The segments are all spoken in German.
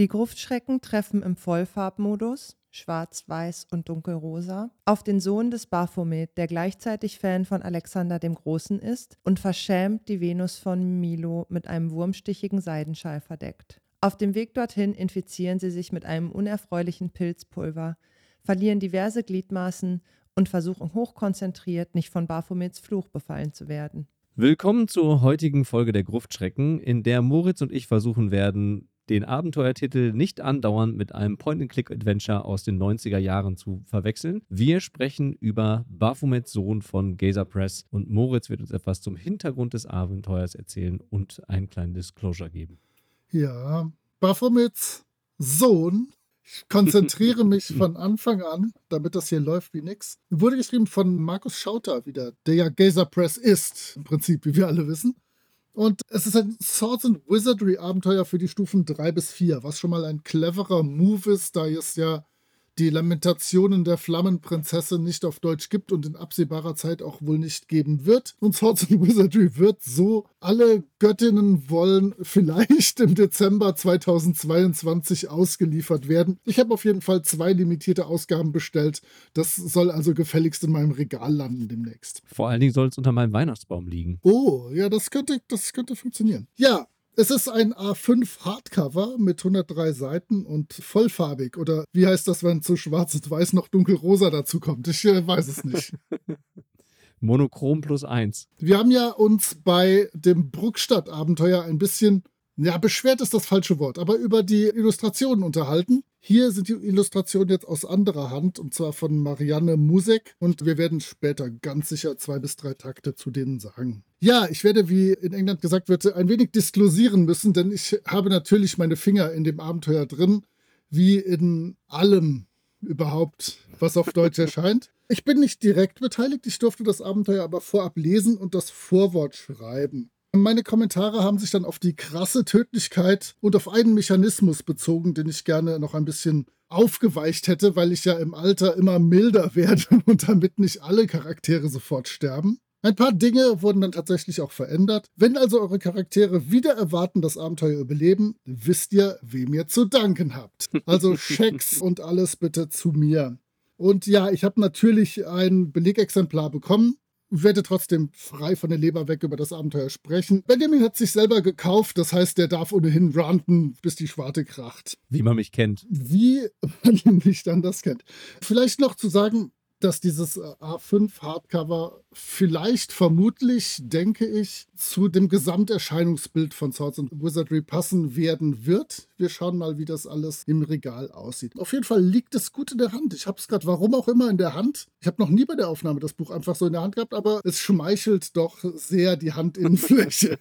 Die Gruftschrecken treffen im Vollfarbmodus, schwarz, weiß und dunkelrosa, auf den Sohn des Baphomet, der gleichzeitig Fan von Alexander dem Großen ist und verschämt die Venus von Milo mit einem wurmstichigen Seidenschal verdeckt. Auf dem Weg dorthin infizieren sie sich mit einem unerfreulichen Pilzpulver, verlieren diverse Gliedmaßen und versuchen hochkonzentriert, nicht von Baphomets Fluch befallen zu werden. Willkommen zur heutigen Folge der Gruftschrecken, in der Moritz und ich versuchen werden, den Abenteuertitel nicht andauernd mit einem Point-and-Click-Adventure aus den 90er Jahren zu verwechseln. Wir sprechen über Baphomets Sohn von Gazer Press und Moritz wird uns etwas zum Hintergrund des Abenteuers erzählen und einen kleinen Disclosure geben. Ja, Baphomets Sohn ich konzentriere mich von Anfang an, damit das hier läuft wie nix. Wurde geschrieben von Markus Schauter wieder, der ja Gazer Press ist, im Prinzip, wie wir alle wissen. Und es ist ein Swords and Wizardry Abenteuer für die Stufen 3 bis 4, was schon mal ein cleverer Move ist, da es ja die Lamentationen der Flammenprinzessin nicht auf Deutsch gibt und in absehbarer Zeit auch wohl nicht geben wird. Und Swords and Wizardry wird so alle Göttinnen wollen vielleicht im Dezember 2022 ausgeliefert werden. Ich habe auf jeden Fall zwei limitierte Ausgaben bestellt. Das soll also gefälligst in meinem Regal landen demnächst. Vor allen Dingen soll es unter meinem Weihnachtsbaum liegen. Oh, ja, das könnte, das könnte funktionieren. Ja, es ist ein A5 Hardcover mit 103 Seiten und vollfarbig. Oder wie heißt das, wenn zu schwarz und weiß noch dunkelrosa dazu kommt? Ich äh, weiß es nicht. Monochrom plus eins. Wir haben ja uns bei dem Bruckstadt-Abenteuer ein bisschen ja, beschwert ist das falsche Wort, aber über die Illustrationen unterhalten. Hier sind die Illustrationen jetzt aus anderer Hand und zwar von Marianne Musek und wir werden später ganz sicher zwei bis drei Takte zu denen sagen. Ja, ich werde, wie in England gesagt wird, ein wenig disklosieren müssen, denn ich habe natürlich meine Finger in dem Abenteuer drin, wie in allem überhaupt, was auf Deutsch erscheint. Ich bin nicht direkt beteiligt, ich durfte das Abenteuer aber vorab lesen und das Vorwort schreiben. Meine Kommentare haben sich dann auf die krasse Tödlichkeit und auf einen Mechanismus bezogen, den ich gerne noch ein bisschen aufgeweicht hätte, weil ich ja im Alter immer milder werde und damit nicht alle Charaktere sofort sterben. Ein paar Dinge wurden dann tatsächlich auch verändert. Wenn also eure Charaktere wieder erwarten, das Abenteuer überleben, wisst ihr, wem ihr zu danken habt. Also Schecks und alles bitte zu mir. Und ja, ich habe natürlich ein Belegexemplar bekommen werde trotzdem frei von der Leber weg über das Abenteuer sprechen. Benjamin hat sich selber gekauft, das heißt, der darf ohnehin ranten, bis die Schwarte kracht. Wie man mich kennt. Wie man mich dann das kennt. Vielleicht noch zu sagen, dass dieses äh, A5 Hardcover vielleicht, vermutlich, denke ich, zu dem Gesamterscheinungsbild von Swords and Wizardry passen werden wird. Wir schauen mal, wie das alles im Regal aussieht. Auf jeden Fall liegt es gut in der Hand. Ich habe es gerade, warum auch immer, in der Hand. Ich habe noch nie bei der Aufnahme das Buch einfach so in der Hand gehabt, aber es schmeichelt doch sehr die Handinnenfläche.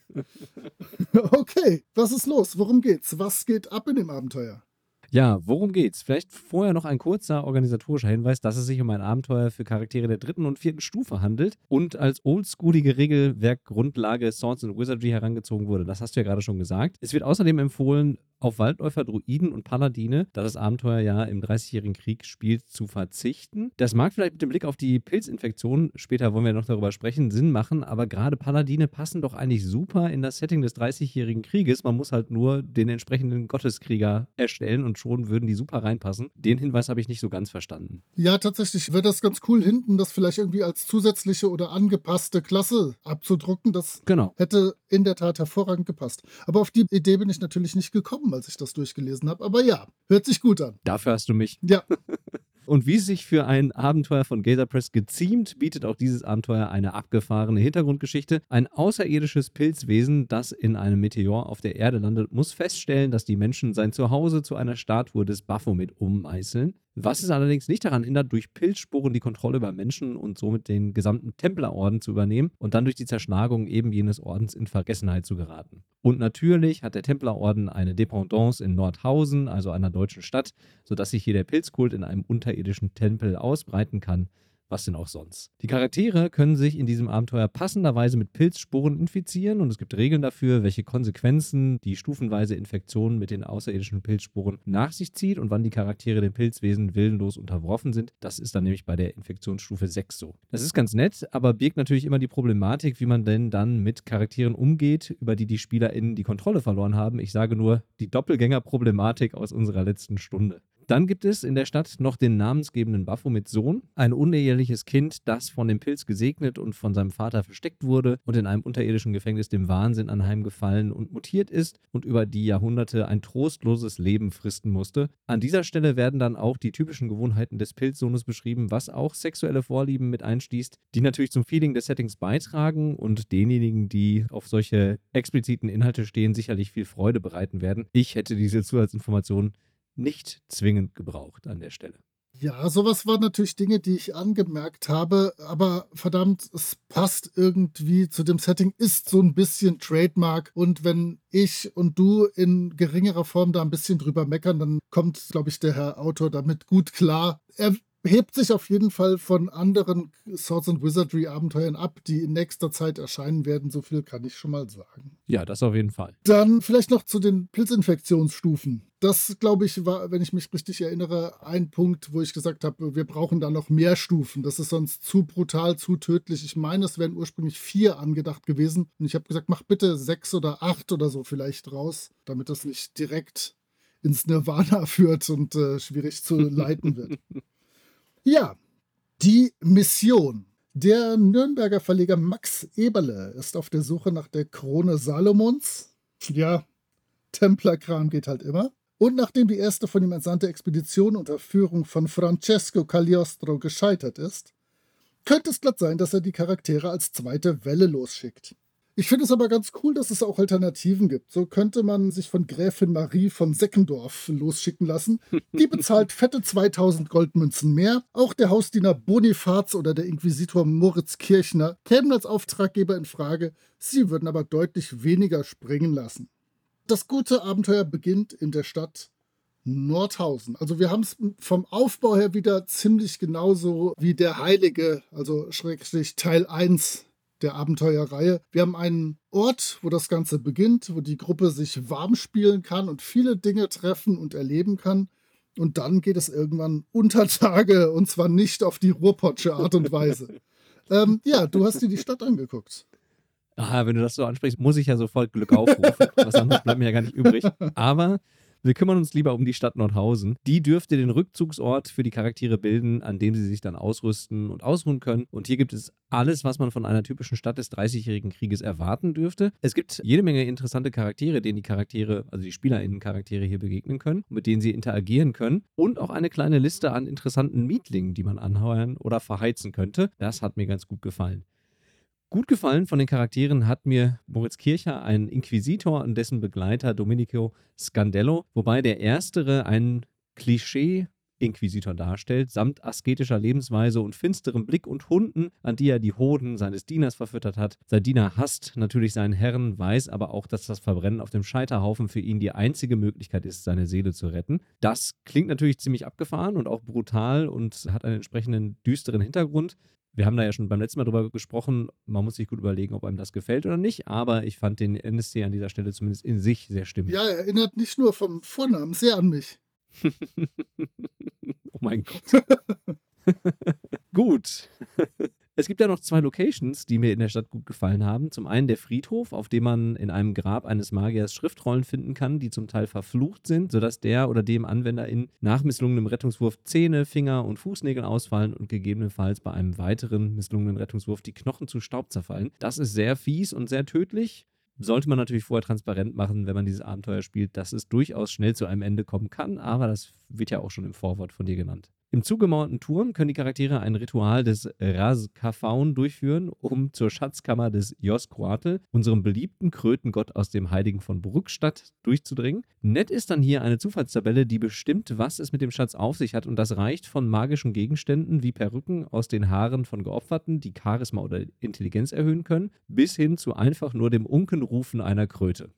okay, was ist los? Worum geht's? Was geht ab in dem Abenteuer? Ja, worum geht's? Vielleicht vorher noch ein kurzer organisatorischer Hinweis, dass es sich um ein Abenteuer für Charaktere der dritten und vierten Stufe handelt und als oldschoolige Regelwerkgrundlage Swords and Wizardry herangezogen wurde. Das hast du ja gerade schon gesagt. Es wird außerdem empfohlen, auf Waldläufer, Druiden und Paladine, da das Abenteuer ja im Dreißigjährigen Krieg spielt, zu verzichten. Das mag vielleicht mit dem Blick auf die Pilzinfektion, später wollen wir noch darüber sprechen, Sinn machen, aber gerade Paladine passen doch eigentlich super in das Setting des Dreißigjährigen Krieges. Man muss halt nur den entsprechenden Gotteskrieger erstellen und schon würden die super reinpassen. Den Hinweis habe ich nicht so ganz verstanden. Ja, tatsächlich wäre das ganz cool, hinten das vielleicht irgendwie als zusätzliche oder angepasste Klasse abzudrucken. Das genau. hätte in der Tat hervorragend gepasst. Aber auf die Idee bin ich natürlich nicht gekommen als ich das durchgelesen habe. Aber ja, hört sich gut an. Dafür hast du mich. Ja. Und wie es sich für ein Abenteuer von Gazer Press geziemt, bietet auch dieses Abenteuer eine abgefahrene Hintergrundgeschichte. Ein außerirdisches Pilzwesen, das in einem Meteor auf der Erde landet, muss feststellen, dass die Menschen sein Zuhause zu einer Statue des Baphomet ummeißeln. Was es allerdings nicht daran hindert, durch Pilzsporen die Kontrolle über Menschen und somit den gesamten Templerorden zu übernehmen und dann durch die Zerschlagung eben jenes Ordens in Vergessenheit zu geraten. Und natürlich hat der Templerorden eine Dependance in Nordhausen, also einer deutschen Stadt, sodass sich hier der Pilzkult in einem unterirdischen Tempel ausbreiten kann, was denn auch sonst. Die Charaktere können sich in diesem Abenteuer passenderweise mit Pilzsporen infizieren und es gibt Regeln dafür, welche Konsequenzen die stufenweise Infektion mit den außerirdischen Pilzsporen nach sich zieht und wann die Charaktere den Pilzwesen willenlos unterworfen sind. Das ist dann nämlich bei der Infektionsstufe 6 so. Das ist ganz nett, aber birgt natürlich immer die Problematik, wie man denn dann mit Charakteren umgeht, über die die SpielerInnen die Kontrolle verloren haben. Ich sage nur die Doppelgänger-Problematik aus unserer letzten Stunde. Dann gibt es in der Stadt noch den namensgebenden Baphomet Sohn, ein uneheliches Kind, das von dem Pilz gesegnet und von seinem Vater versteckt wurde und in einem unterirdischen Gefängnis dem Wahnsinn anheimgefallen und mutiert ist und über die Jahrhunderte ein trostloses Leben fristen musste. An dieser Stelle werden dann auch die typischen Gewohnheiten des Pilzsohnes beschrieben, was auch sexuelle Vorlieben mit einschließt, die natürlich zum Feeling des Settings beitragen und denjenigen, die auf solche expliziten Inhalte stehen, sicherlich viel Freude bereiten werden. Ich hätte diese Zusatzinformationen nicht zwingend gebraucht an der Stelle. Ja, sowas waren natürlich Dinge, die ich angemerkt habe, aber verdammt, es passt irgendwie zu dem Setting, ist so ein bisschen Trademark und wenn ich und du in geringerer Form da ein bisschen drüber meckern, dann kommt, glaube ich, der Herr Autor damit gut klar. Er hebt sich auf jeden Fall von anderen Swords and Wizardry Abenteuern ab, die in nächster Zeit erscheinen werden. So viel kann ich schon mal sagen. Ja, das auf jeden Fall. Dann vielleicht noch zu den Pilzinfektionsstufen. Das, glaube ich, war, wenn ich mich richtig erinnere, ein Punkt, wo ich gesagt habe, wir brauchen da noch mehr Stufen. Das ist sonst zu brutal, zu tödlich. Ich meine, es wären ursprünglich vier angedacht gewesen. Und ich habe gesagt, mach bitte sechs oder acht oder so vielleicht raus, damit das nicht direkt ins Nirvana führt und äh, schwierig zu leiten wird. Ja, die Mission. Der Nürnberger Verleger Max Eberle ist auf der Suche nach der Krone Salomons. Ja, Templerkram geht halt immer. Und nachdem die erste von ihm entsandte Expedition unter Führung von Francesco Cagliostro gescheitert ist, könnte es glatt sein, dass er die Charaktere als zweite Welle losschickt. Ich finde es aber ganz cool, dass es auch Alternativen gibt. So könnte man sich von Gräfin Marie von Seckendorf losschicken lassen. Die bezahlt fette 2000 Goldmünzen mehr. Auch der Hausdiener Bonifaz oder der Inquisitor Moritz Kirchner kämen als Auftraggeber in Frage. Sie würden aber deutlich weniger springen lassen. Das gute Abenteuer beginnt in der Stadt Nordhausen. Also wir haben es vom Aufbau her wieder ziemlich genauso wie der Heilige, also Schrägstrich Teil 1 der Abenteuerreihe. Wir haben einen Ort, wo das Ganze beginnt, wo die Gruppe sich warm spielen kann und viele Dinge treffen und erleben kann. Und dann geht es irgendwann unter Tage und zwar nicht auf die Ruhrpotsche Art und Weise. ähm, ja, du hast dir die Stadt angeguckt. Ah, wenn du das so ansprichst, muss ich ja sofort Glück aufrufen. Was anderes bleibt mir ja gar nicht übrig. Aber wir kümmern uns lieber um die Stadt Nordhausen. Die dürfte den Rückzugsort für die Charaktere bilden, an dem sie sich dann ausrüsten und ausruhen können. Und hier gibt es alles, was man von einer typischen Stadt des Dreißigjährigen Krieges erwarten dürfte. Es gibt jede Menge interessante Charaktere, denen die Charaktere, also die SpielerInnen-Charaktere hier begegnen können, mit denen sie interagieren können. Und auch eine kleine Liste an interessanten Mietlingen, die man anheuern oder verheizen könnte. Das hat mir ganz gut gefallen. Gut gefallen von den Charakteren hat mir Moritz Kircher, ein Inquisitor und dessen Begleiter Domenico Scandello, wobei der erstere ein Klischee Inquisitor darstellt, samt asketischer Lebensweise und finsterem Blick und Hunden, an die er die Hoden seines Dieners verfüttert hat. Sein Diener hasst natürlich seinen Herrn, weiß aber auch, dass das Verbrennen auf dem Scheiterhaufen für ihn die einzige Möglichkeit ist, seine Seele zu retten. Das klingt natürlich ziemlich abgefahren und auch brutal und hat einen entsprechenden düsteren Hintergrund. Wir haben da ja schon beim letzten Mal drüber gesprochen. Man muss sich gut überlegen, ob einem das gefällt oder nicht. Aber ich fand den NSC an dieser Stelle zumindest in sich sehr stimmig. Ja, er erinnert nicht nur vom Vornamen sehr an mich. oh mein Gott. gut. Es gibt ja noch zwei Locations, die mir in der Stadt gut gefallen haben. Zum einen der Friedhof, auf dem man in einem Grab eines Magiers Schriftrollen finden kann, die zum Teil verflucht sind, sodass der oder dem Anwender in nach misslungenem Rettungswurf Zähne, Finger und Fußnägel ausfallen und gegebenenfalls bei einem weiteren misslungenen Rettungswurf die Knochen zu Staub zerfallen. Das ist sehr fies und sehr tödlich sollte man natürlich vorher transparent machen, wenn man dieses Abenteuer spielt, dass es durchaus schnell zu einem Ende kommen kann, aber das wird ja auch schon im Vorwort von dir genannt. Im zugemauerten Turm können die Charaktere ein Ritual des Raz-Kafaun durchführen, um zur Schatzkammer des Josquatl, unserem beliebten Krötengott aus dem Heiligen von Bruckstadt, durchzudringen. Nett ist dann hier eine Zufallstabelle, die bestimmt, was es mit dem Schatz auf sich hat und das reicht von magischen Gegenständen wie Perücken aus den Haaren von Geopferten, die Charisma oder Intelligenz erhöhen können, bis hin zu einfach nur dem Unkenrufen einer Kröte.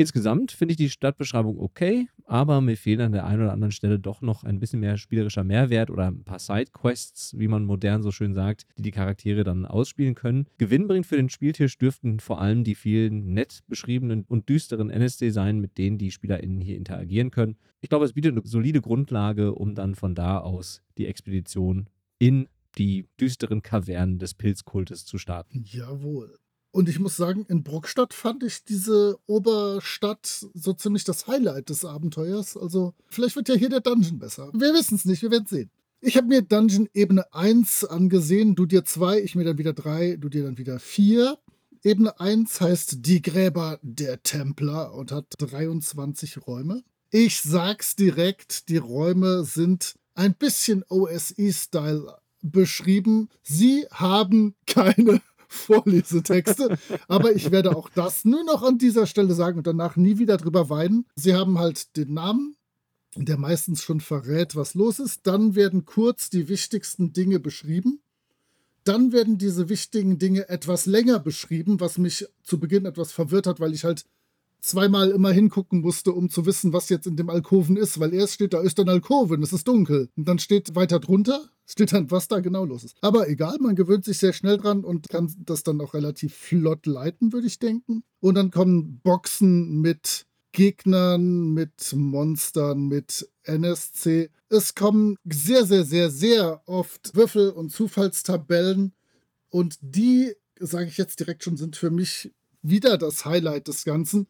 Insgesamt finde ich die Stadtbeschreibung okay, aber mir fehlt an der einen oder anderen Stelle doch noch ein bisschen mehr spielerischer Mehrwert oder ein paar Sidequests, wie man modern so schön sagt, die die Charaktere dann ausspielen können. Gewinnbringend für den Spieltisch dürften vor allem die vielen nett beschriebenen und düsteren NSC sein, mit denen die SpielerInnen hier interagieren können. Ich glaube, es bietet eine solide Grundlage, um dann von da aus die Expedition in die düsteren Kavernen des Pilzkultes zu starten. Jawohl. Und ich muss sagen, in Bruckstadt fand ich diese Oberstadt so ziemlich das Highlight des Abenteuers. Also vielleicht wird ja hier der Dungeon besser. Wir wissen es nicht, wir werden sehen. Ich habe mir Dungeon Ebene 1 angesehen, du dir 2, ich mir dann wieder 3, du dir dann wieder 4. Ebene 1 heißt Die Gräber der Templer und hat 23 Räume. Ich sag's direkt, die Räume sind ein bisschen OSE-Style beschrieben. Sie haben keine Vorlesetexte. Aber ich werde auch das nur noch an dieser Stelle sagen und danach nie wieder drüber weinen. Sie haben halt den Namen, der meistens schon verrät, was los ist. Dann werden kurz die wichtigsten Dinge beschrieben. Dann werden diese wichtigen Dinge etwas länger beschrieben, was mich zu Beginn etwas verwirrt hat, weil ich halt zweimal immer hingucken musste, um zu wissen, was jetzt in dem Alkoven ist, weil erst steht, da ist ein Alkoven, es ist dunkel. Und dann steht weiter drunter, steht dann, was da genau los ist. Aber egal, man gewöhnt sich sehr schnell dran und kann das dann auch relativ flott leiten, würde ich denken. Und dann kommen Boxen mit Gegnern, mit Monstern, mit NSC. Es kommen sehr, sehr, sehr, sehr oft Würfel- und Zufallstabellen. Und die, sage ich jetzt direkt schon, sind für mich wieder das Highlight des Ganzen.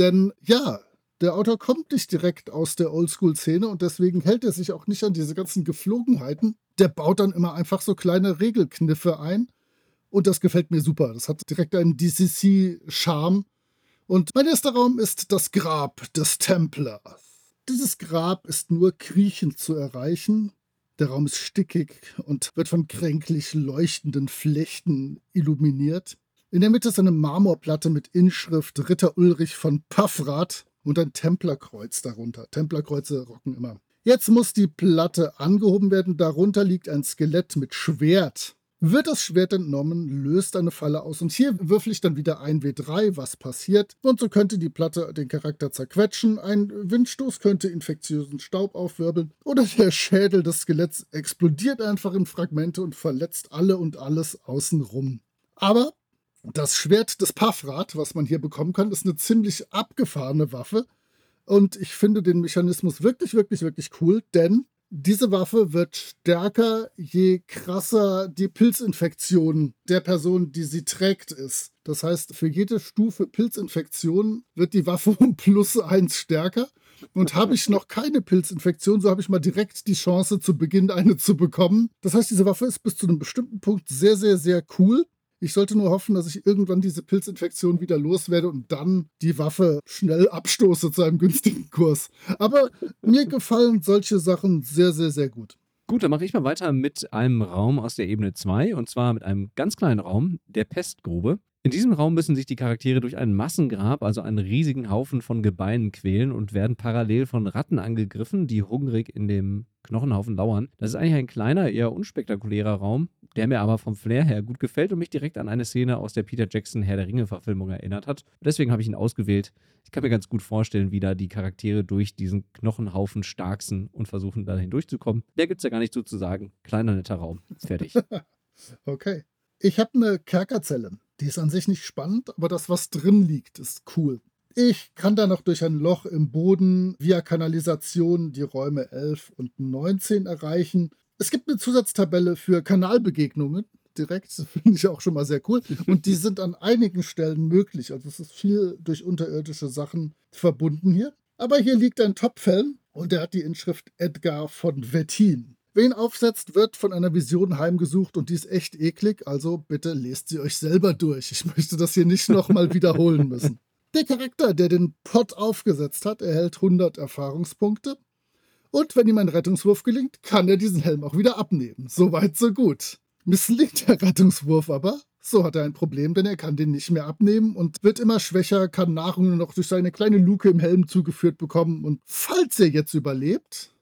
Denn ja, der Autor kommt nicht direkt aus der Oldschool-Szene und deswegen hält er sich auch nicht an diese ganzen Geflogenheiten. Der baut dann immer einfach so kleine Regelkniffe ein und das gefällt mir super. Das hat direkt einen DCC-Charme. Und mein erster Raum ist das Grab des Templers. Dieses Grab ist nur kriechend zu erreichen. Der Raum ist stickig und wird von kränklich leuchtenden Flechten illuminiert. In der Mitte ist eine Marmorplatte mit Inschrift Ritter Ulrich von Paffrath und ein Templerkreuz darunter. Templerkreuze rocken immer. Jetzt muss die Platte angehoben werden. Darunter liegt ein Skelett mit Schwert. Wird das Schwert entnommen, löst eine Falle aus. Und hier würfel ich dann wieder ein W3, was passiert. Und so könnte die Platte den Charakter zerquetschen. Ein Windstoß könnte infektiösen Staub aufwirbeln. Oder der Schädel des Skeletts explodiert einfach in Fragmente und verletzt alle und alles außenrum. Aber das Schwert des Paffrat, was man hier bekommen kann, ist eine ziemlich abgefahrene Waffe. Und ich finde den Mechanismus wirklich, wirklich, wirklich cool, denn diese Waffe wird stärker, je krasser die Pilzinfektion der Person, die sie trägt, ist. Das heißt, für jede Stufe Pilzinfektion wird die Waffe um plus eins stärker. Und habe ich noch keine Pilzinfektion, so habe ich mal direkt die Chance, zu Beginn eine zu bekommen. Das heißt, diese Waffe ist bis zu einem bestimmten Punkt sehr, sehr, sehr cool. Ich sollte nur hoffen, dass ich irgendwann diese Pilzinfektion wieder loswerde und dann die Waffe schnell abstoße zu einem günstigen Kurs. Aber mir gefallen solche Sachen sehr, sehr, sehr gut. Gut, dann mache ich mal weiter mit einem Raum aus der Ebene 2 und zwar mit einem ganz kleinen Raum, der Pestgrube. In diesem Raum müssen sich die Charaktere durch ein Massengrab, also einen riesigen Haufen von Gebeinen quälen und werden parallel von Ratten angegriffen, die hungrig in dem Knochenhaufen lauern. Das ist eigentlich ein kleiner, eher unspektakulärer Raum, der mir aber vom Flair her gut gefällt und mich direkt an eine Szene aus der Peter Jackson Herr der Ringe-Verfilmung erinnert hat. Deswegen habe ich ihn ausgewählt. Ich kann mir ganz gut vorstellen, wie da die Charaktere durch diesen Knochenhaufen starksen und versuchen, da hindurchzukommen. Der gibt es ja gar nicht so zu sagen. Kleiner, netter Raum. Fertig. okay. Ich habe eine Kerkerzelle. Die ist an sich nicht spannend, aber das, was drin liegt, ist cool. Ich kann da noch durch ein Loch im Boden via Kanalisation die Räume 11 und 19 erreichen. Es gibt eine Zusatztabelle für Kanalbegegnungen direkt. Finde ich auch schon mal sehr cool. Und die sind an einigen Stellen möglich. Also es ist viel durch unterirdische Sachen verbunden hier. Aber hier liegt ein Topfell und der hat die Inschrift Edgar von Wettin. Wer ihn aufsetzt, wird von einer Vision heimgesucht und die ist echt eklig, also bitte lest sie euch selber durch. Ich möchte das hier nicht nochmal wiederholen müssen. Der Charakter, der den Pot aufgesetzt hat, erhält 100 Erfahrungspunkte. Und wenn ihm ein Rettungswurf gelingt, kann er diesen Helm auch wieder abnehmen. Soweit, so gut. Misslingt der Rettungswurf aber, so hat er ein Problem, denn er kann den nicht mehr abnehmen und wird immer schwächer, kann Nahrung nur noch durch seine kleine Luke im Helm zugeführt bekommen. Und falls er jetzt überlebt,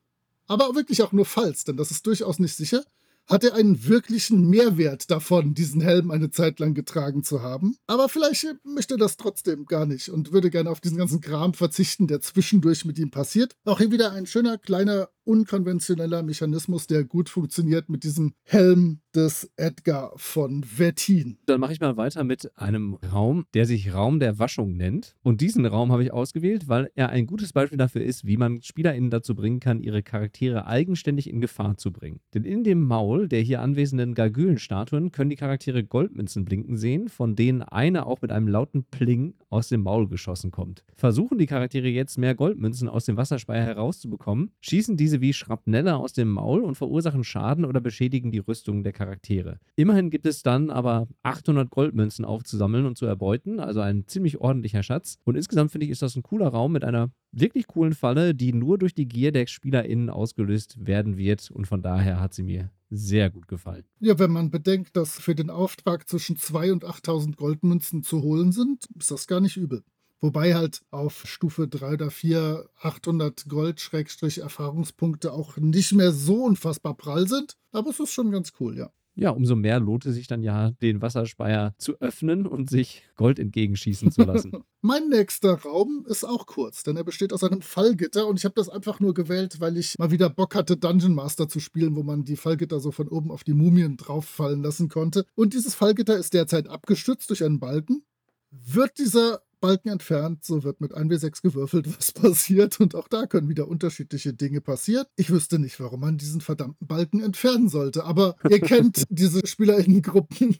aber wirklich auch nur falls, denn das ist durchaus nicht sicher, hat er einen wirklichen Mehrwert davon, diesen Helm eine Zeit lang getragen zu haben. Aber vielleicht möchte er das trotzdem gar nicht und würde gerne auf diesen ganzen Kram verzichten, der zwischendurch mit ihm passiert. Auch hier wieder ein schöner kleiner unkonventioneller Mechanismus, der gut funktioniert mit diesem Helm des Edgar von Wettin. Dann mache ich mal weiter mit einem Raum, der sich Raum der Waschung nennt. Und diesen Raum habe ich ausgewählt, weil er ein gutes Beispiel dafür ist, wie man SpielerInnen dazu bringen kann, ihre Charaktere eigenständig in Gefahr zu bringen. Denn in dem Maul der hier anwesenden Gargülenstatuen können die Charaktere Goldmünzen blinken sehen, von denen eine auch mit einem lauten Pling aus dem Maul geschossen kommt. Versuchen die Charaktere jetzt mehr Goldmünzen aus dem Wasserspeier herauszubekommen, schießen diese wie Schrapnelle aus dem Maul und verursachen Schaden oder beschädigen die Rüstung der Charaktere. Immerhin gibt es dann aber 800 Goldmünzen aufzusammeln und zu erbeuten, also ein ziemlich ordentlicher Schatz. Und insgesamt finde ich, ist das ein cooler Raum mit einer wirklich coolen Falle, die nur durch die Gier der SpielerInnen ausgelöst werden wird. Und von daher hat sie mir sehr gut gefallen. Ja, wenn man bedenkt, dass für den Auftrag zwischen 2 und 8000 Goldmünzen zu holen sind, ist das gar nicht übel. Wobei halt auf Stufe 3 oder 4 800 Gold-Erfahrungspunkte auch nicht mehr so unfassbar prall sind. Aber es ist schon ganz cool, ja. Ja, umso mehr lohnt es sich dann ja, den Wasserspeier zu öffnen und sich Gold entgegenschießen zu lassen. mein nächster Raum ist auch kurz, denn er besteht aus einem Fallgitter und ich habe das einfach nur gewählt, weil ich mal wieder Bock hatte, Dungeon Master zu spielen, wo man die Fallgitter so von oben auf die Mumien drauffallen lassen konnte. Und dieses Fallgitter ist derzeit abgestützt durch einen Balken. Wird dieser Balken entfernt, so wird mit 1W6 gewürfelt, was passiert. Und auch da können wieder unterschiedliche Dinge passieren. Ich wüsste nicht, warum man diesen verdammten Balken entfernen sollte. Aber ihr kennt diese SpielerInnen-Gruppen,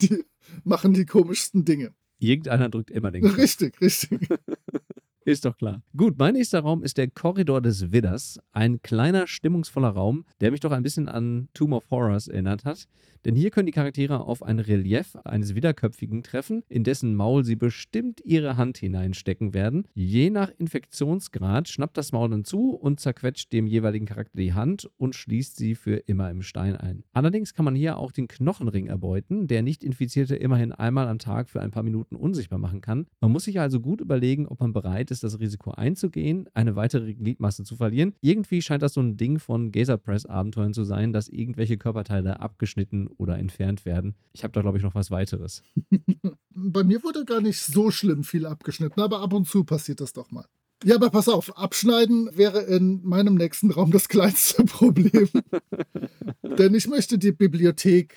die machen die komischsten Dinge. Irgendeiner drückt immer den Knopf. Richtig, richtig. Ist doch klar. Gut, mein nächster Raum ist der Korridor des Widders. Ein kleiner, stimmungsvoller Raum, der mich doch ein bisschen an Tomb of Horrors erinnert hat. Denn hier können die Charaktere auf ein Relief eines Widderköpfigen treffen, in dessen Maul sie bestimmt ihre Hand hineinstecken werden. Je nach Infektionsgrad schnappt das Maul dann zu und zerquetscht dem jeweiligen Charakter die Hand und schließt sie für immer im Stein ein. Allerdings kann man hier auch den Knochenring erbeuten, der nicht Infizierte immerhin einmal am Tag für ein paar Minuten unsichtbar machen kann. Man muss sich also gut überlegen, ob man bereit ist, das Risiko einzugehen, eine weitere Gliedmasse zu verlieren. Irgendwie scheint das so ein Ding von Gazer Press Abenteuern zu sein, dass irgendwelche Körperteile abgeschnitten oder entfernt werden. Ich habe da, glaube ich, noch was weiteres. Bei mir wurde gar nicht so schlimm viel abgeschnitten, aber ab und zu passiert das doch mal. Ja, aber pass auf, abschneiden wäre in meinem nächsten Raum das kleinste Problem. Denn ich möchte die Bibliothek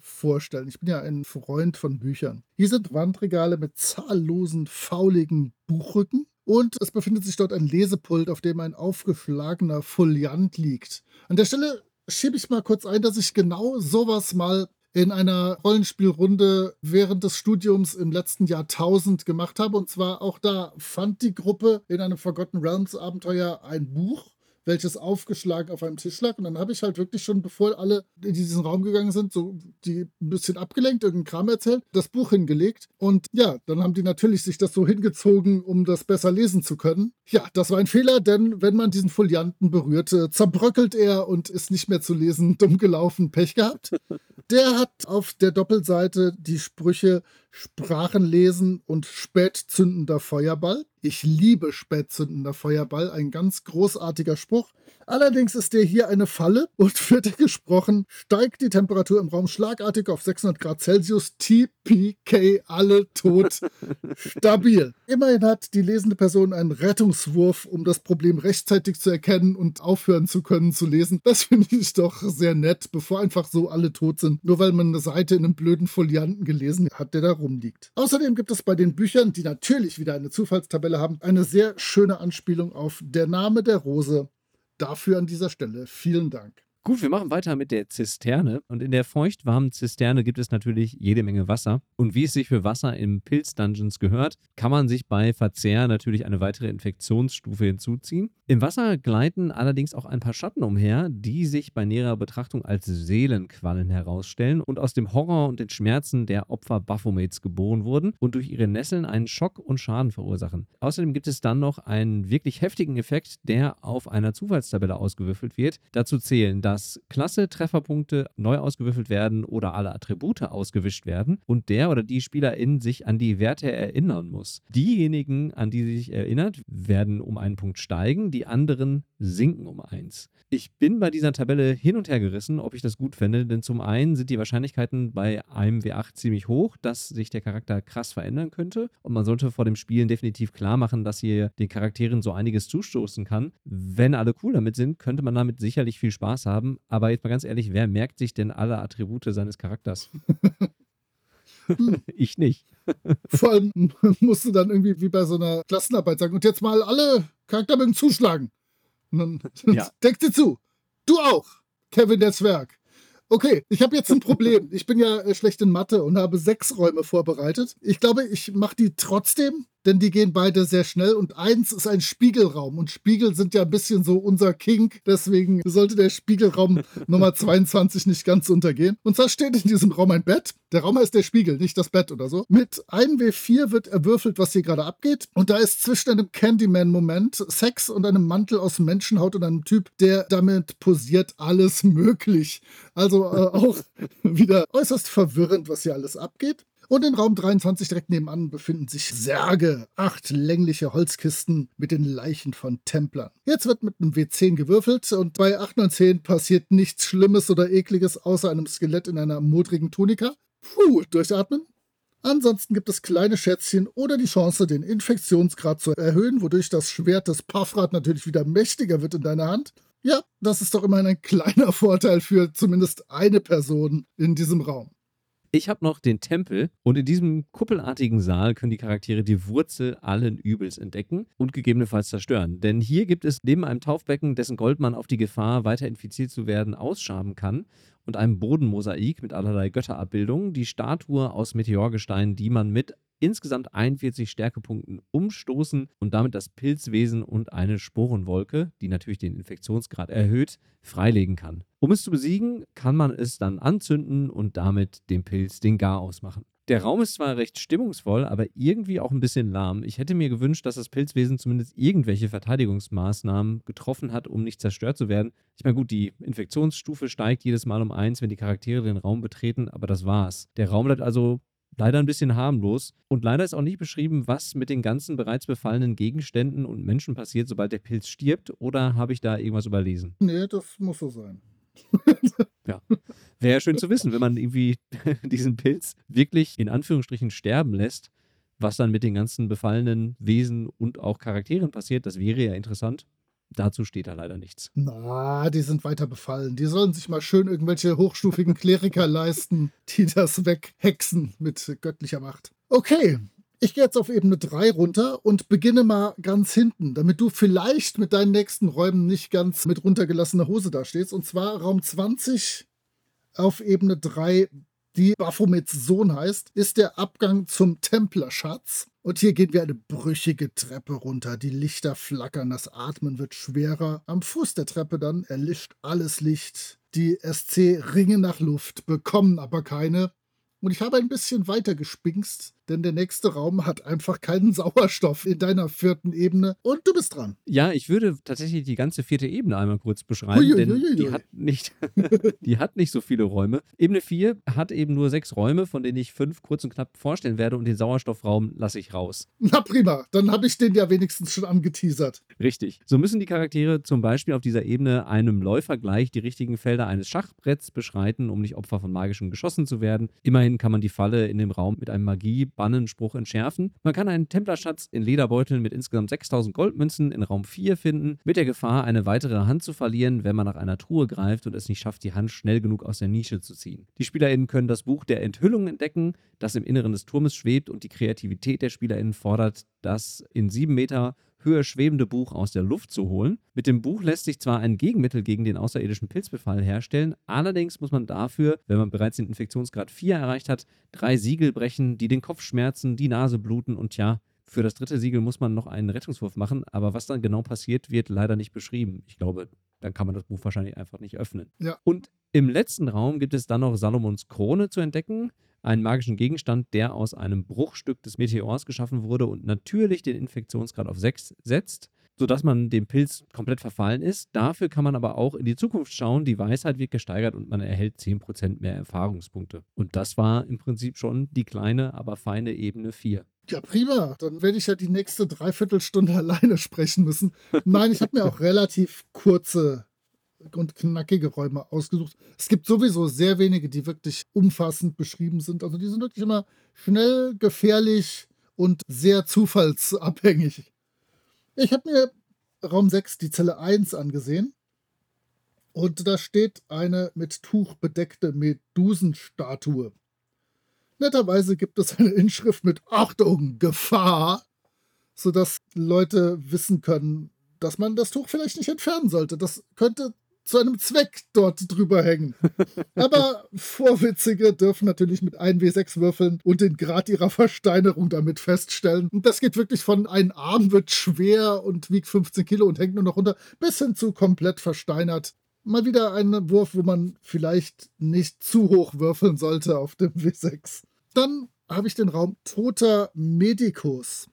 vorstellen. Ich bin ja ein Freund von Büchern. Hier sind Wandregale mit zahllosen, fauligen Buchrücken. Und es befindet sich dort ein Lesepult, auf dem ein aufgeschlagener Foliant liegt. An der Stelle schiebe ich mal kurz ein, dass ich genau sowas mal in einer Rollenspielrunde während des Studiums im letzten Jahrtausend gemacht habe. Und zwar auch da fand die Gruppe in einem Forgotten Realms Abenteuer ein Buch welches aufgeschlagen auf einem Tisch lag. Und dann habe ich halt wirklich schon, bevor alle in diesen Raum gegangen sind, so die ein bisschen abgelenkt, irgendeinen Kram erzählt, das Buch hingelegt. Und ja, dann haben die natürlich sich das so hingezogen, um das besser lesen zu können. Ja, das war ein Fehler, denn wenn man diesen Folianten berührte, zerbröckelt er und ist nicht mehr zu lesen, dumm gelaufen, Pech gehabt. Der hat auf der Doppelseite die Sprüche Sprachen lesen und spätzündender Feuerball. Ich liebe spätzündender Feuerball, ein ganz großartiger Spruch. Allerdings ist der hier eine Falle und wird gesprochen, steigt die Temperatur im Raum schlagartig auf 600 Grad Celsius, TPK, alle tot, stabil. Immerhin hat die lesende Person einen Rettungswurf, um das Problem rechtzeitig zu erkennen und aufhören zu können zu lesen. Das finde ich doch sehr nett, bevor einfach so alle tot sind, nur weil man eine Seite in einem blöden Folianten gelesen hat, der da rumliegt. Außerdem gibt es bei den Büchern, die natürlich wieder eine Zufallstabelle haben, eine sehr schöne Anspielung auf Der Name der Rose Dafür an dieser Stelle vielen Dank. Gut, wir machen weiter mit der Zisterne. Und in der feuchtwarmen Zisterne gibt es natürlich jede Menge Wasser. Und wie es sich für Wasser im Pilz-Dungeons gehört, kann man sich bei Verzehr natürlich eine weitere Infektionsstufe hinzuziehen. Im Wasser gleiten allerdings auch ein paar Schatten umher, die sich bei näherer Betrachtung als Seelenquallen herausstellen und aus dem Horror und den Schmerzen der Opfer Baphomets geboren wurden und durch ihre Nesseln einen Schock und Schaden verursachen. Außerdem gibt es dann noch einen wirklich heftigen Effekt, der auf einer Zufallstabelle ausgewürfelt wird. Dazu zählen dass Klasse, Trefferpunkte neu ausgewürfelt werden oder alle Attribute ausgewischt werden und der oder die Spielerin sich an die Werte erinnern muss. Diejenigen, an die sie sich erinnert, werden um einen Punkt steigen, die anderen sinken um eins. Ich bin bei dieser Tabelle hin und her gerissen, ob ich das gut fände, denn zum einen sind die Wahrscheinlichkeiten bei einem W8 ziemlich hoch, dass sich der Charakter krass verändern könnte und man sollte vor dem Spielen definitiv klar machen, dass hier den Charakteren so einiges zustoßen kann. Wenn alle cool damit sind, könnte man damit sicherlich viel Spaß haben haben. Aber jetzt mal ganz ehrlich, wer merkt sich denn alle Attribute seines Charakters? ich nicht. Vor allem musst du dann irgendwie wie bei so einer Klassenarbeit sagen, und jetzt mal alle Charakterbögen zuschlagen. Und dann ja. deckt dir zu. Du auch, Kevin der Zwerg. Okay, ich habe jetzt ein Problem. Ich bin ja äh, schlecht in Mathe und habe sechs Räume vorbereitet. Ich glaube, ich mache die trotzdem denn die gehen beide sehr schnell und eins ist ein Spiegelraum und Spiegel sind ja ein bisschen so unser Kink, deswegen sollte der Spiegelraum Nummer 22 nicht ganz untergehen. Und zwar steht in diesem Raum ein Bett. Der Raum heißt der Spiegel, nicht das Bett oder so. Mit 1W4 wird erwürfelt, was hier gerade abgeht und da ist zwischen einem Candyman-Moment Sex und einem Mantel aus Menschenhaut und einem Typ, der damit posiert, alles möglich. Also äh, auch wieder äußerst verwirrend, was hier alles abgeht. Und in Raum 23 direkt nebenan befinden sich Särge, acht längliche Holzkisten mit den Leichen von Templern. Jetzt wird mit einem W10 gewürfelt und bei 8 und 10 passiert nichts Schlimmes oder Ekliges außer einem Skelett in einer modrigen Tunika. Puh, durchatmen. Ansonsten gibt es kleine Schätzchen oder die Chance, den Infektionsgrad zu erhöhen, wodurch das Schwert des Paffrat natürlich wieder mächtiger wird in deiner Hand. Ja, das ist doch immerhin ein kleiner Vorteil für zumindest eine Person in diesem Raum. Ich habe noch den Tempel und in diesem kuppelartigen Saal können die Charaktere die Wurzel allen Übels entdecken und gegebenenfalls zerstören. Denn hier gibt es neben einem Taufbecken, dessen Gold man auf die Gefahr, weiter infiziert zu werden, ausschaben kann, und einem Bodenmosaik mit allerlei Götterabbildungen, die Statue aus Meteorgestein, die man mit insgesamt 41 Stärkepunkten umstoßen und damit das Pilzwesen und eine Sporenwolke, die natürlich den Infektionsgrad erhöht, freilegen kann. Um es zu besiegen, kann man es dann anzünden und damit dem Pilz den Garaus machen. Der Raum ist zwar recht stimmungsvoll, aber irgendwie auch ein bisschen lahm. Ich hätte mir gewünscht, dass das Pilzwesen zumindest irgendwelche Verteidigungsmaßnahmen getroffen hat, um nicht zerstört zu werden. Ich meine, gut, die Infektionsstufe steigt jedes Mal um eins, wenn die Charaktere den Raum betreten, aber das war's. Der Raum bleibt also leider ein bisschen harmlos. Und leider ist auch nicht beschrieben, was mit den ganzen bereits befallenen Gegenständen und Menschen passiert, sobald der Pilz stirbt. Oder habe ich da irgendwas überlesen? Nee, das muss so sein. ja. Wäre ja schön zu wissen, wenn man irgendwie diesen Pilz wirklich in Anführungsstrichen sterben lässt, was dann mit den ganzen befallenen Wesen und auch Charakteren passiert. Das wäre ja interessant. Dazu steht da leider nichts. Na, die sind weiter befallen. Die sollen sich mal schön irgendwelche hochstufigen Kleriker leisten, die das weghexen mit göttlicher Macht. Okay, ich gehe jetzt auf Ebene 3 runter und beginne mal ganz hinten, damit du vielleicht mit deinen nächsten Räumen nicht ganz mit runtergelassener Hose dastehst. Und zwar Raum 20 auf Ebene 3 die Baphomets Sohn heißt, ist der Abgang zum Templerschatz. Und hier gehen wir eine brüchige Treppe runter. Die Lichter flackern, das Atmen wird schwerer. Am Fuß der Treppe dann erlischt alles Licht. Die SC ringen nach Luft, bekommen aber keine. Und ich habe ein bisschen weiter gespinkst, denn der nächste Raum hat einfach keinen Sauerstoff in deiner vierten Ebene und du bist dran. Ja, ich würde tatsächlich die ganze vierte Ebene einmal kurz beschreiben, ui, denn die, hat nicht, die hat nicht so viele Räume. Ebene 4 hat eben nur sechs Räume, von denen ich fünf kurz und knapp vorstellen werde und den Sauerstoffraum lasse ich raus. Na prima, dann habe ich den ja wenigstens schon angeteasert. Richtig. So müssen die Charaktere zum Beispiel auf dieser Ebene einem Läufer gleich die richtigen Felder eines Schachbretts beschreiten, um nicht Opfer von magischen Geschossen zu werden. Immerhin kann man die Falle in dem Raum mit einem Magie Bannenspruch entschärfen. Man kann einen Templerschatz in Lederbeuteln mit insgesamt 6000 Goldmünzen in Raum 4 finden, mit der Gefahr, eine weitere Hand zu verlieren, wenn man nach einer Truhe greift und es nicht schafft, die Hand schnell genug aus der Nische zu ziehen. Die SpielerInnen können das Buch der Enthüllung entdecken, das im Inneren des Turmes schwebt und die Kreativität der SpielerInnen fordert, das in 7 Meter höher schwebende Buch aus der Luft zu holen. Mit dem Buch lässt sich zwar ein Gegenmittel gegen den außerirdischen Pilzbefall herstellen, allerdings muss man dafür, wenn man bereits den Infektionsgrad 4 erreicht hat, drei Siegel brechen, die den Kopf schmerzen, die Nase bluten und ja, für das dritte Siegel muss man noch einen Rettungswurf machen, aber was dann genau passiert, wird leider nicht beschrieben. Ich glaube, dann kann man das Buch wahrscheinlich einfach nicht öffnen. Ja. Und im letzten Raum gibt es dann noch Salomons Krone zu entdecken, einen magischen Gegenstand, der aus einem Bruchstück des Meteors geschaffen wurde und natürlich den Infektionsgrad auf 6 setzt, sodass man dem Pilz komplett verfallen ist. Dafür kann man aber auch in die Zukunft schauen. Die Weisheit wird gesteigert und man erhält 10% mehr Erfahrungspunkte. Und das war im Prinzip schon die kleine, aber feine Ebene 4. Ja, prima. Dann werde ich ja die nächste Dreiviertelstunde alleine sprechen müssen. Nein, ich habe mir auch relativ kurze und knackige Räume ausgesucht. Es gibt sowieso sehr wenige, die wirklich umfassend beschrieben sind. Also die sind wirklich immer schnell, gefährlich und sehr zufallsabhängig. Ich habe mir Raum 6, die Zelle 1 angesehen. Und da steht eine mit Tuch bedeckte Medusenstatue. Netterweise gibt es eine Inschrift mit Achtung, Gefahr, sodass Leute wissen können, dass man das Tuch vielleicht nicht entfernen sollte. Das könnte zu einem Zweck dort drüber hängen. Aber Vorwitzige dürfen natürlich mit 1W6 würfeln und den Grad ihrer Versteinerung damit feststellen. Und das geht wirklich von ein Arm wird schwer und wiegt 15 Kilo und hängt nur noch runter, bis hin zu komplett versteinert. Mal wieder ein Wurf, wo man vielleicht nicht zu hoch würfeln sollte auf dem W6. Dann habe ich den Raum Toter Medikus.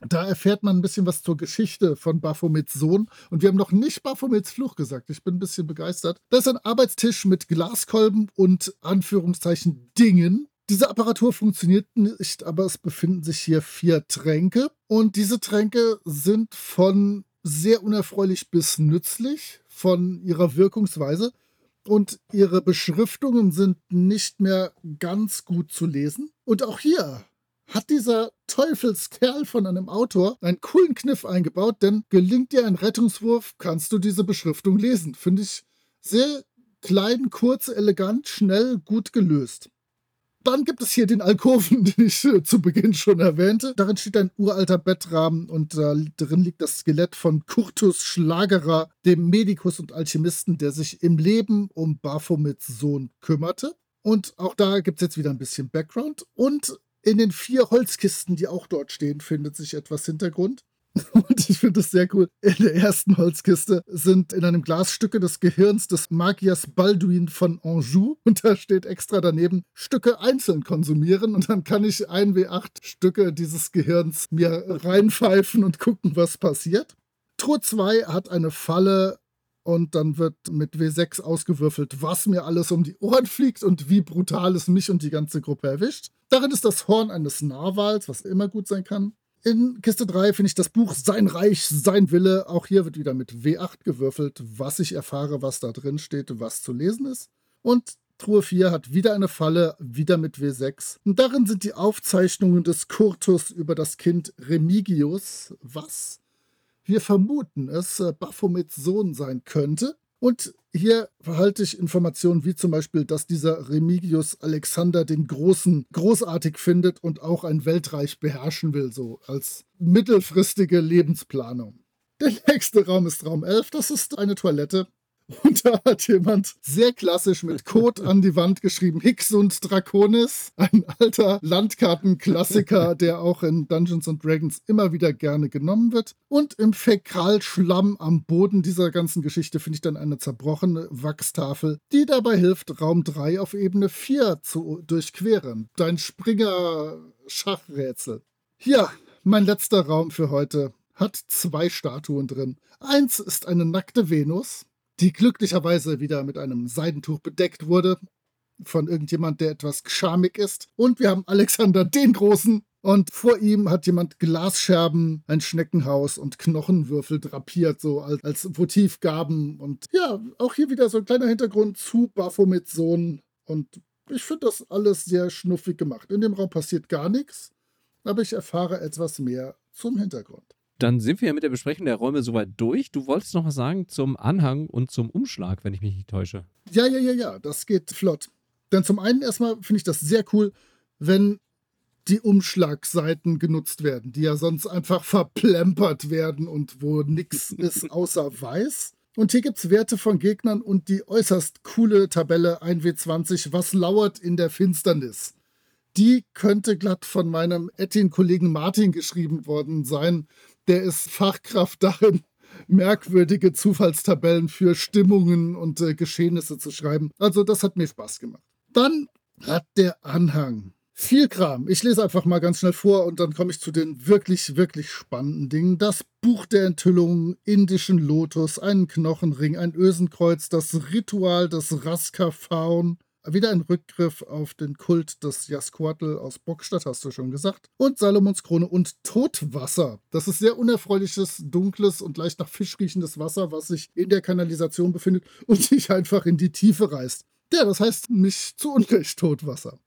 Da erfährt man ein bisschen was zur Geschichte von Baphomets Sohn. Und wir haben noch nicht Baphomets Fluch gesagt. Ich bin ein bisschen begeistert. Da ist ein Arbeitstisch mit Glaskolben und Anführungszeichen Dingen. Diese Apparatur funktioniert nicht, aber es befinden sich hier vier Tränke. Und diese Tränke sind von sehr unerfreulich bis nützlich von ihrer Wirkungsweise und ihre Beschriftungen sind nicht mehr ganz gut zu lesen. Und auch hier hat dieser Teufelskerl von einem Autor einen coolen Kniff eingebaut, denn gelingt dir ein Rettungswurf, kannst du diese Beschriftung lesen. Finde ich sehr klein, kurz, elegant, schnell, gut gelöst. Dann gibt es hier den Alkoven, den ich äh, zu Beginn schon erwähnte. Darin steht ein uralter Bettrahmen und drin liegt das Skelett von Curtus Schlagerer, dem Medikus und Alchemisten, der sich im Leben um Baphomets Sohn kümmerte. Und auch da gibt es jetzt wieder ein bisschen Background. Und in den vier Holzkisten, die auch dort stehen, findet sich etwas Hintergrund. Und ich finde es sehr cool. In der ersten Holzkiste sind in einem Glas Stücke des Gehirns des Magiers Balduin von Anjou. Und da steht extra daneben Stücke einzeln konsumieren. Und dann kann ich ein W8 Stücke dieses Gehirns mir reinpfeifen und gucken, was passiert. Truhe 2 hat eine Falle und dann wird mit W6 ausgewürfelt, was mir alles um die Ohren fliegt und wie brutal es mich und die ganze Gruppe erwischt. Darin ist das Horn eines Narwals, was immer gut sein kann. In Kiste 3 finde ich das Buch Sein Reich, sein Wille. Auch hier wird wieder mit W8 gewürfelt, was ich erfahre, was da drin steht, was zu lesen ist. Und Truhe 4 hat wieder eine Falle, wieder mit W6. Und darin sind die Aufzeichnungen des Kurtus über das Kind Remigius, was wir vermuten es äh, Baphomets Sohn sein könnte. Und hier verhalte ich Informationen wie zum Beispiel, dass dieser Remigius Alexander den Großen großartig findet und auch ein Weltreich beherrschen will, so als mittelfristige Lebensplanung. Der nächste Raum ist Raum 11, das ist eine Toilette. Und da hat jemand sehr klassisch mit Code an die Wand geschrieben, Hixund Draconis, ein alter Landkartenklassiker, der auch in Dungeons and Dragons immer wieder gerne genommen wird. Und im Fäkalschlamm am Boden dieser ganzen Geschichte finde ich dann eine zerbrochene Wachstafel, die dabei hilft, Raum 3 auf Ebene 4 zu durchqueren. Dein Springer-Schachrätsel. Ja, mein letzter Raum für heute hat zwei Statuen drin. Eins ist eine nackte Venus, die glücklicherweise wieder mit einem Seidentuch bedeckt wurde von irgendjemand, der etwas schamig ist. Und wir haben Alexander den Großen. Und vor ihm hat jemand Glasscherben, ein Schneckenhaus und Knochenwürfel drapiert, so als, als Votivgaben. Und ja, auch hier wieder so ein kleiner Hintergrund zu Baphomets Sohn. Und ich finde das alles sehr schnuffig gemacht. In dem Raum passiert gar nichts, aber ich erfahre etwas mehr zum Hintergrund. Dann sind wir ja mit der Besprechung der Räume soweit durch. Du wolltest noch was sagen zum Anhang und zum Umschlag, wenn ich mich nicht täusche. Ja, ja, ja, ja, das geht flott. Denn zum einen erstmal finde ich das sehr cool, wenn die Umschlagseiten genutzt werden, die ja sonst einfach verplempert werden und wo nichts ist außer weiß. Und hier gibt es Werte von Gegnern und die äußerst coole Tabelle 1W20, was lauert in der Finsternis. Die könnte glatt von meinem Ettin-Kollegen Martin geschrieben worden sein. Der ist Fachkraft darin, merkwürdige Zufallstabellen für Stimmungen und äh, Geschehnisse zu schreiben. Also das hat mir Spaß gemacht. Dann hat der Anhang viel Kram. Ich lese einfach mal ganz schnell vor und dann komme ich zu den wirklich, wirklich spannenden Dingen. Das Buch der Enthüllung, indischen Lotus, einen Knochenring, ein Ösenkreuz, das Ritual des Raskafaun, wieder ein Rückgriff auf den Kult des Jasquatl aus Bockstadt, hast du schon gesagt. Und Salomons Krone und Todwasser. Das ist sehr unerfreuliches, dunkles und leicht nach Fisch riechendes Wasser, was sich in der Kanalisation befindet und sich einfach in die Tiefe reißt. Ja, das heißt nicht zu Unrecht Todwasser.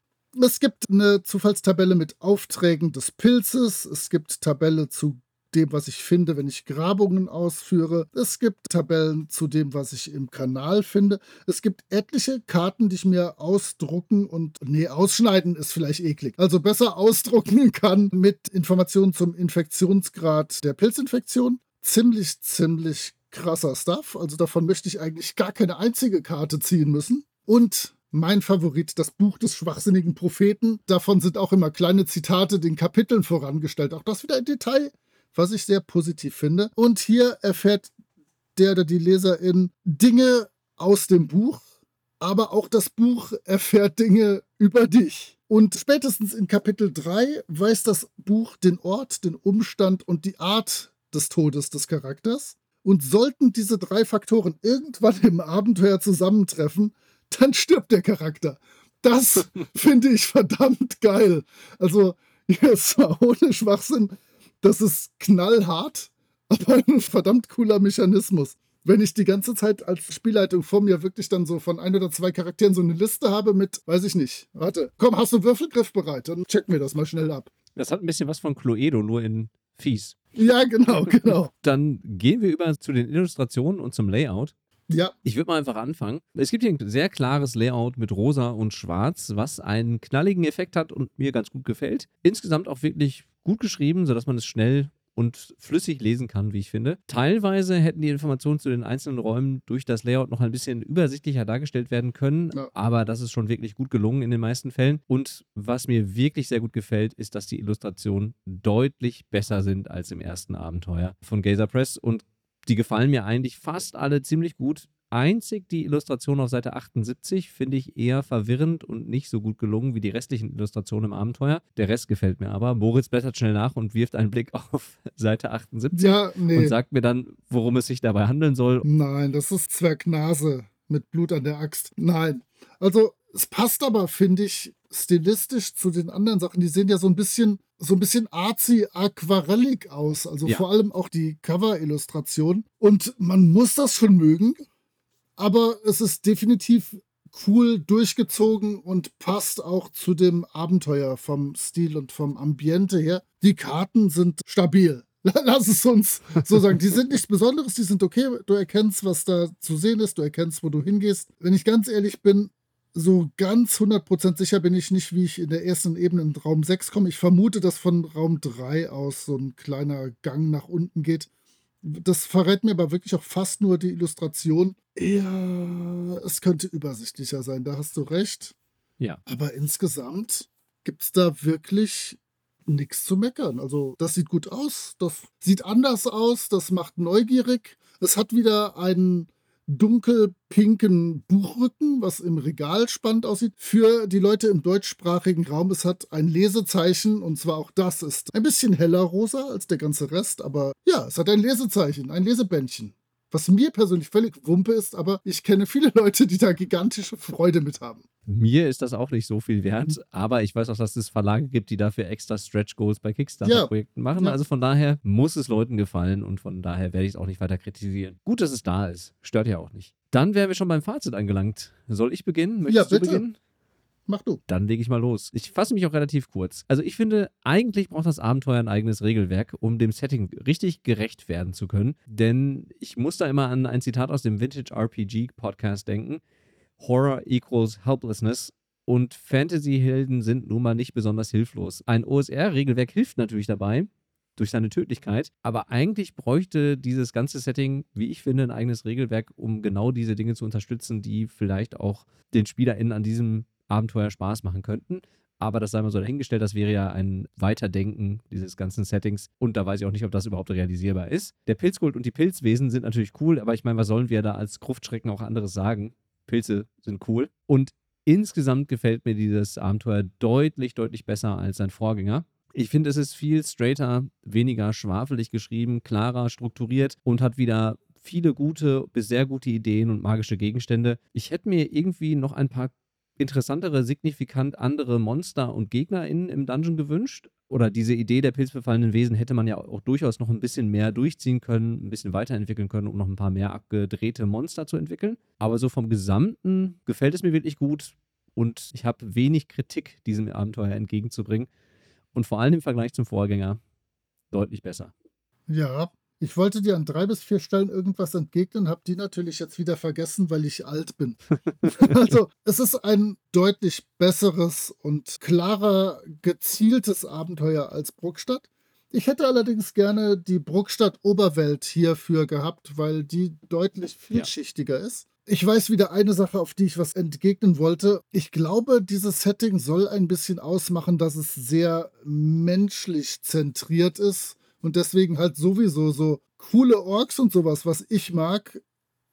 Es gibt eine Zufallstabelle mit Aufträgen des Pilzes. Es gibt Tabelle zu dem, was ich finde, wenn ich Grabungen ausführe. Es gibt Tabellen zu dem, was ich im Kanal finde. Es gibt etliche Karten, die ich mir ausdrucken und, nee, ausschneiden ist vielleicht eklig. Also besser ausdrucken kann mit Informationen zum Infektionsgrad der Pilzinfektion. Ziemlich, ziemlich krasser Stuff. Also davon möchte ich eigentlich gar keine einzige Karte ziehen müssen. Und mein Favorit, das Buch des schwachsinnigen Propheten. Davon sind auch immer kleine Zitate den Kapiteln vorangestellt. Auch das wieder ein Detail, was ich sehr positiv finde. Und hier erfährt der oder die Leserin Dinge aus dem Buch, aber auch das Buch erfährt Dinge über dich. Und spätestens in Kapitel 3 weiß das Buch den Ort, den Umstand und die Art des Todes des Charakters. Und sollten diese drei Faktoren irgendwann im Abenteuer zusammentreffen, dann stirbt der Charakter. Das finde ich verdammt geil. Also, jetzt ja, ohne Schwachsinn, das ist knallhart, aber ein verdammt cooler Mechanismus. Wenn ich die ganze Zeit als Spielleitung vor mir wirklich dann so von ein oder zwei Charakteren so eine Liste habe mit, weiß ich nicht, warte, komm, hast du Würfelgriff bereit? Dann checken wir das mal schnell ab. Das hat ein bisschen was von Cluedo, nur in fies. Ja, genau, genau. Dann gehen wir über zu den Illustrationen und zum Layout. Ja. Ich würde mal einfach anfangen. Es gibt hier ein sehr klares Layout mit rosa und schwarz, was einen knalligen Effekt hat und mir ganz gut gefällt. Insgesamt auch wirklich gut geschrieben, sodass man es schnell und flüssig lesen kann, wie ich finde. Teilweise hätten die Informationen zu den einzelnen Räumen durch das Layout noch ein bisschen übersichtlicher dargestellt werden können, ja. aber das ist schon wirklich gut gelungen in den meisten Fällen. Und was mir wirklich sehr gut gefällt, ist, dass die Illustrationen deutlich besser sind als im ersten Abenteuer von Gazer Press und die gefallen mir eigentlich fast alle ziemlich gut. Einzig die Illustration auf Seite 78 finde ich eher verwirrend und nicht so gut gelungen wie die restlichen Illustrationen im Abenteuer. Der Rest gefällt mir aber. Moritz blättert schnell nach und wirft einen Blick auf Seite 78 ja, nee. und sagt mir dann, worum es sich dabei handeln soll. Nein, das ist Zwergnase mit Blut an der Axt. Nein. Also, es passt aber, finde ich, stilistisch zu den anderen Sachen. Die sehen ja so ein bisschen so ein bisschen arzi aquarellig aus. Also ja. vor allem auch die Cover-Illustration. Und man muss das schon mögen, aber es ist definitiv cool durchgezogen und passt auch zu dem Abenteuer vom Stil und vom Ambiente her. Die Karten sind stabil. Lass es uns so sagen. Die sind nichts Besonderes, die sind okay. Du erkennst, was da zu sehen ist, du erkennst, wo du hingehst. Wenn ich ganz ehrlich bin, so ganz 100% sicher bin ich nicht, wie ich in der ersten Ebene in Raum 6 komme. Ich vermute, dass von Raum 3 aus so ein kleiner Gang nach unten geht. Das verrät mir aber wirklich auch fast nur die Illustration. Ja, es könnte übersichtlicher sein, da hast du recht. Ja. Aber insgesamt gibt es da wirklich nichts zu meckern. Also, das sieht gut aus, das sieht anders aus, das macht neugierig. Es hat wieder einen dunkelpinken Buchrücken, was im Regal spannend aussieht. Für die Leute im deutschsprachigen Raum, es hat ein Lesezeichen und zwar auch das ist ein bisschen heller rosa als der ganze Rest, aber ja, es hat ein Lesezeichen, ein Lesebändchen. Was mir persönlich völlig Wumpe ist, aber ich kenne viele Leute, die da gigantische Freude mit haben. Mir ist das auch nicht so viel wert, aber ich weiß auch, dass es Verlage gibt, die dafür extra Stretch Goals bei Kickstarter-Projekten ja. machen. Ja. Also von daher muss es Leuten gefallen und von daher werde ich es auch nicht weiter kritisieren. Gut, dass es da ist. Stört ja auch nicht. Dann wären wir schon beim Fazit angelangt. Soll ich beginnen? Möchtest ja, bitte. du beginnen? Mach du. Dann lege ich mal los. Ich fasse mich auch relativ kurz. Also ich finde, eigentlich braucht das Abenteuer ein eigenes Regelwerk, um dem Setting richtig gerecht werden zu können. Denn ich muss da immer an ein Zitat aus dem Vintage RPG Podcast denken. Horror equals helplessness. Und Fantasy-Helden sind nun mal nicht besonders hilflos. Ein OSR-Regelwerk hilft natürlich dabei, durch seine Tödlichkeit. Aber eigentlich bräuchte dieses ganze Setting, wie ich finde, ein eigenes Regelwerk, um genau diese Dinge zu unterstützen, die vielleicht auch den SpielerInnen an diesem Abenteuer Spaß machen könnten. Aber das sei mal so dahingestellt, das wäre ja ein Weiterdenken dieses ganzen Settings. Und da weiß ich auch nicht, ob das überhaupt realisierbar ist. Der Pilzkult und die Pilzwesen sind natürlich cool, aber ich meine, was sollen wir da als Gruftschrecken auch anderes sagen? Pilze sind cool. Und insgesamt gefällt mir dieses Abenteuer deutlich, deutlich besser als sein Vorgänger. Ich finde, es ist viel straighter, weniger schwafelig geschrieben, klarer strukturiert und hat wieder viele gute bis sehr gute Ideen und magische Gegenstände. Ich hätte mir irgendwie noch ein paar interessantere, signifikant andere Monster und GegnerInnen im Dungeon gewünscht. Oder diese Idee der pilzbefallenen Wesen hätte man ja auch durchaus noch ein bisschen mehr durchziehen können, ein bisschen weiterentwickeln können, um noch ein paar mehr abgedrehte Monster zu entwickeln. Aber so vom Gesamten gefällt es mir wirklich gut und ich habe wenig Kritik diesem Abenteuer entgegenzubringen. Und vor allem im Vergleich zum Vorgänger deutlich besser. Ja, ich wollte dir an drei bis vier Stellen irgendwas entgegnen, habe die natürlich jetzt wieder vergessen, weil ich alt bin. also es ist ein deutlich besseres und klarer gezieltes Abenteuer als Bruckstadt. Ich hätte allerdings gerne die Bruckstadt Oberwelt hierfür gehabt, weil die deutlich vielschichtiger ja. ist. Ich weiß wieder eine Sache, auf die ich was entgegnen wollte. Ich glaube, dieses Setting soll ein bisschen ausmachen, dass es sehr menschlich zentriert ist und deswegen halt sowieso so coole Orks und sowas, was ich mag.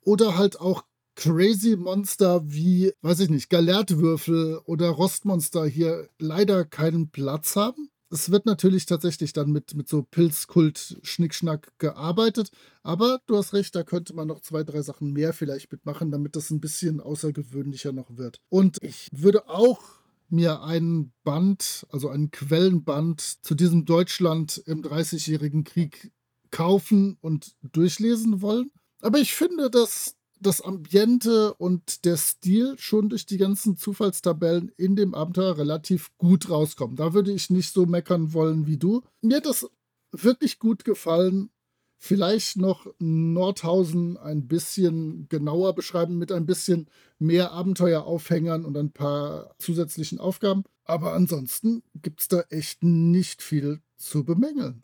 Oder halt auch crazy Monster wie, weiß ich nicht, Galertwürfel oder Rostmonster hier leider keinen Platz haben. Es wird natürlich tatsächlich dann mit, mit so Pilzkult-Schnickschnack gearbeitet, aber du hast recht, da könnte man noch zwei, drei Sachen mehr vielleicht mitmachen, damit das ein bisschen außergewöhnlicher noch wird. Und ich würde auch mir einen Band, also einen Quellenband zu diesem Deutschland im Dreißigjährigen Krieg kaufen und durchlesen wollen. Aber ich finde, dass das Ambiente und der Stil schon durch die ganzen Zufallstabellen in dem Abenteuer relativ gut rauskommen. Da würde ich nicht so meckern wollen wie du. Mir hat das wirklich gut gefallen vielleicht noch Nordhausen ein bisschen genauer beschreiben mit ein bisschen mehr Abenteueraufhängern und ein paar zusätzlichen Aufgaben. Aber ansonsten gibt es da echt nicht viel zu bemängeln.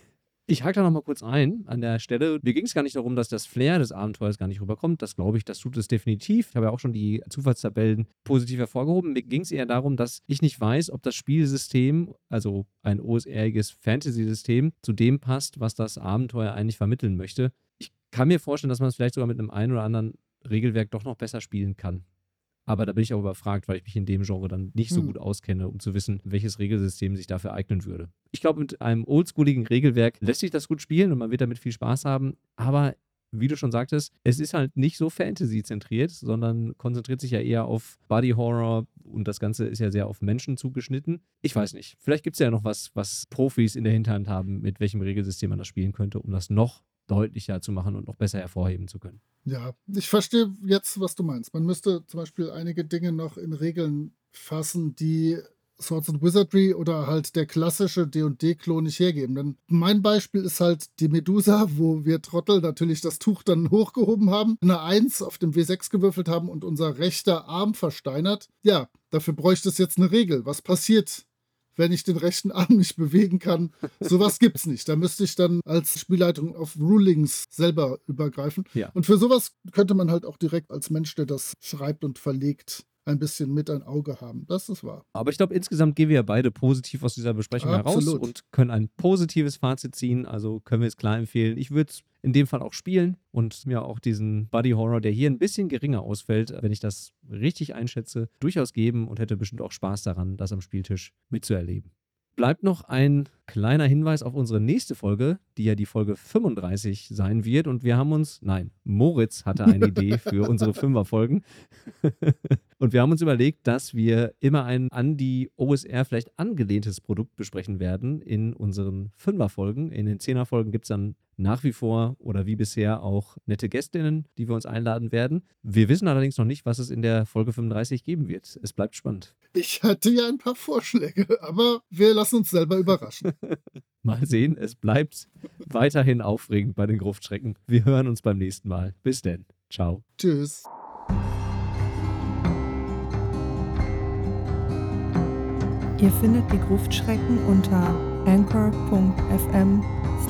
Ich hake da nochmal kurz ein an der Stelle. Mir ging es gar nicht darum, dass das Flair des Abenteuers gar nicht rüberkommt. Das glaube ich, das tut es definitiv. Ich habe ja auch schon die Zufallstabellen positiv hervorgehoben. Mir ging es eher darum, dass ich nicht weiß, ob das Spielsystem, also ein OSR-iges Fantasy-System, zu dem passt, was das Abenteuer eigentlich vermitteln möchte. Ich kann mir vorstellen, dass man es vielleicht sogar mit einem einen oder anderen Regelwerk doch noch besser spielen kann. Aber da bin ich auch überfragt, weil ich mich in dem Genre dann nicht so hm. gut auskenne, um zu wissen, welches Regelsystem sich dafür eignen würde. Ich glaube, mit einem oldschooligen Regelwerk lässt sich das gut spielen und man wird damit viel Spaß haben. Aber wie du schon sagtest, es ist halt nicht so Fantasy-zentriert, sondern konzentriert sich ja eher auf Body Horror und das Ganze ist ja sehr auf Menschen zugeschnitten. Ich weiß nicht. Vielleicht gibt es ja noch was, was Profis in der Hinterhand haben, mit welchem Regelsystem man das spielen könnte, um das noch deutlicher zu machen und noch besser hervorheben zu können. Ja, ich verstehe jetzt, was du meinst. Man müsste zum Beispiel einige Dinge noch in Regeln fassen, die Swords and Wizardry oder halt der klassische D&D-Klon nicht hergeben. Denn mein Beispiel ist halt die Medusa, wo wir Trottel natürlich das Tuch dann hochgehoben haben, eine 1 auf dem W6 gewürfelt haben und unser rechter Arm versteinert. Ja, dafür bräuchte es jetzt eine Regel. Was passiert, wenn ich den rechten Arm nicht bewegen kann. Sowas gibt es nicht. Da müsste ich dann als Spielleitung auf Rulings selber übergreifen. Ja. Und für sowas könnte man halt auch direkt als Mensch, der das schreibt und verlegt, ein bisschen mit ein Auge haben. Das ist wahr. Aber ich glaube, insgesamt gehen wir ja beide positiv aus dieser Besprechung Absolut. heraus und können ein positives Fazit ziehen. Also können wir es klar empfehlen. Ich würde es in dem Fall auch spielen und mir auch diesen Buddy Horror, der hier ein bisschen geringer ausfällt, wenn ich das richtig einschätze, durchaus geben und hätte bestimmt auch Spaß daran, das am Spieltisch mitzuerleben. Bleibt noch ein kleiner Hinweis auf unsere nächste Folge, die ja die Folge 35 sein wird. Und wir haben uns, nein, Moritz hatte eine Idee für unsere Fünferfolgen. Und wir haben uns überlegt, dass wir immer ein an die OSR vielleicht angelehntes Produkt besprechen werden in unseren Fünferfolgen. In den Zehnerfolgen gibt es dann nach wie vor oder wie bisher auch nette Gästinnen, die wir uns einladen werden. Wir wissen allerdings noch nicht, was es in der Folge 35 geben wird. Es bleibt spannend. Ich hatte ja ein paar Vorschläge, aber wir lassen uns selber überraschen. Mal sehen, es bleibt weiterhin aufregend bei den Gruftschrecken. Wir hören uns beim nächsten Mal. Bis denn. Ciao. Tschüss. Ihr findet die Gruftschrecken unter anchor.fm